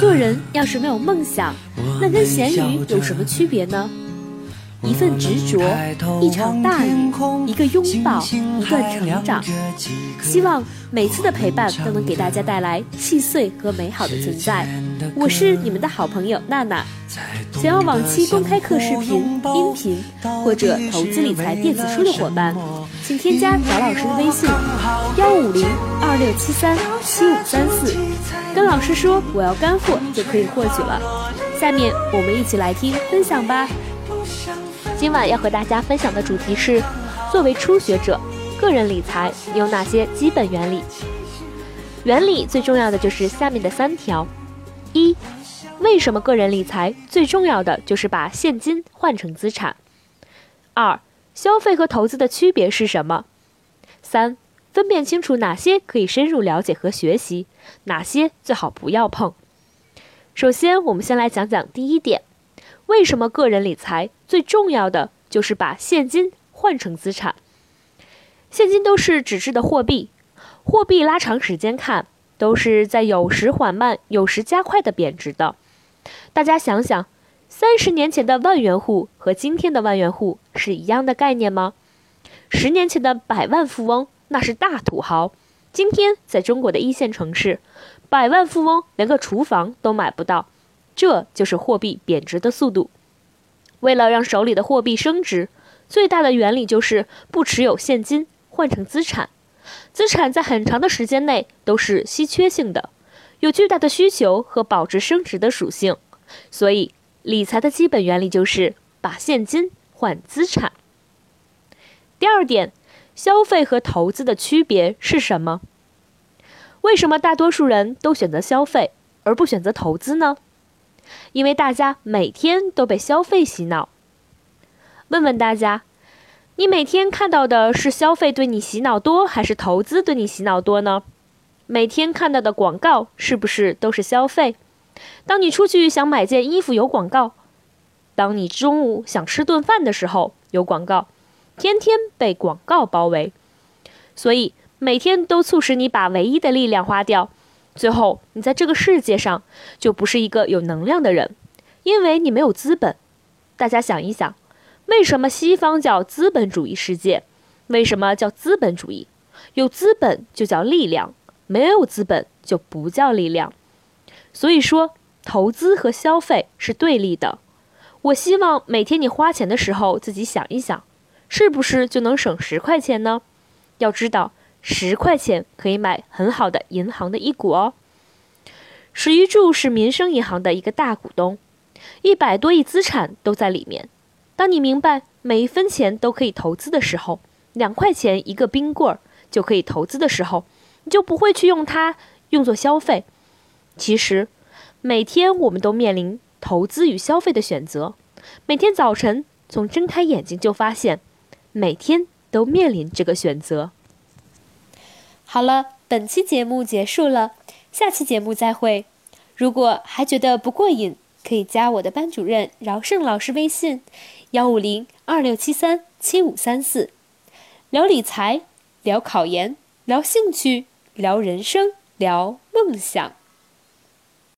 做人要是没有梦想，那跟咸鱼有什么区别呢？一份执着，一场大雨，一个拥抱，一段成长。希望每次的陪伴都能给大家带来细碎和美好的存在。我是你们的好朋友娜娜。想要往期公开课视频、音频或者投资理财电子书的伙伴，请添加找老师的微信：幺五零二六七三七五三四，跟老师说我要干货就可以获取了。下面我们一起来听分享吧。今晚要和大家分享的主题是：作为初学者，个人理财有哪些基本原理？原理最重要的就是下面的三条：一、为什么个人理财最重要的就是把现金换成资产？二、消费和投资的区别是什么？三、分辨清楚哪些可以深入了解和学习，哪些最好不要碰。首先，我们先来讲讲第一点。为什么个人理财最重要的就是把现金换成资产？现金都是纸质的货币，货币拉长时间看，都是在有时缓慢、有时加快的贬值的。大家想想，三十年前的万元户和今天的万元户是一样的概念吗？十年前的百万富翁那是大土豪，今天在中国的一线城市，百万富翁连个厨房都买不到。这就是货币贬值的速度。为了让手里的货币升值，最大的原理就是不持有现金，换成资产。资产在很长的时间内都是稀缺性的，有巨大的需求和保值升值的属性。所以，理财的基本原理就是把现金换资产。第二点，消费和投资的区别是什么？为什么大多数人都选择消费而不选择投资呢？因为大家每天都被消费洗脑。问问大家，你每天看到的是消费对你洗脑多，还是投资对你洗脑多呢？每天看到的广告是不是都是消费？当你出去想买件衣服有广告，当你中午想吃顿饭的时候有广告，天天被广告包围，所以每天都促使你把唯一的力量花掉。最后，你在这个世界上就不是一个有能量的人，因为你没有资本。大家想一想，为什么西方叫资本主义世界？为什么叫资本主义？有资本就叫力量，没有资本就不叫力量。所以说，投资和消费是对立的。我希望每天你花钱的时候，自己想一想，是不是就能省十块钱呢？要知道。十块钱可以买很好的银行的一股哦。史玉柱是民生银行的一个大股东，一百多亿资产都在里面。当你明白每一分钱都可以投资的时候，两块钱一个冰棍儿就可以投资的时候，你就不会去用它用作消费。其实，每天我们都面临投资与消费的选择。每天早晨从睁开眼睛就发现，每天都面临这个选择。好了，本期节目结束了，下期节目再会。如果还觉得不过瘾，可以加我的班主任饶胜老师微信：幺五零二六七三七五三四，聊理财，聊考研，聊兴趣，聊人生，聊梦想。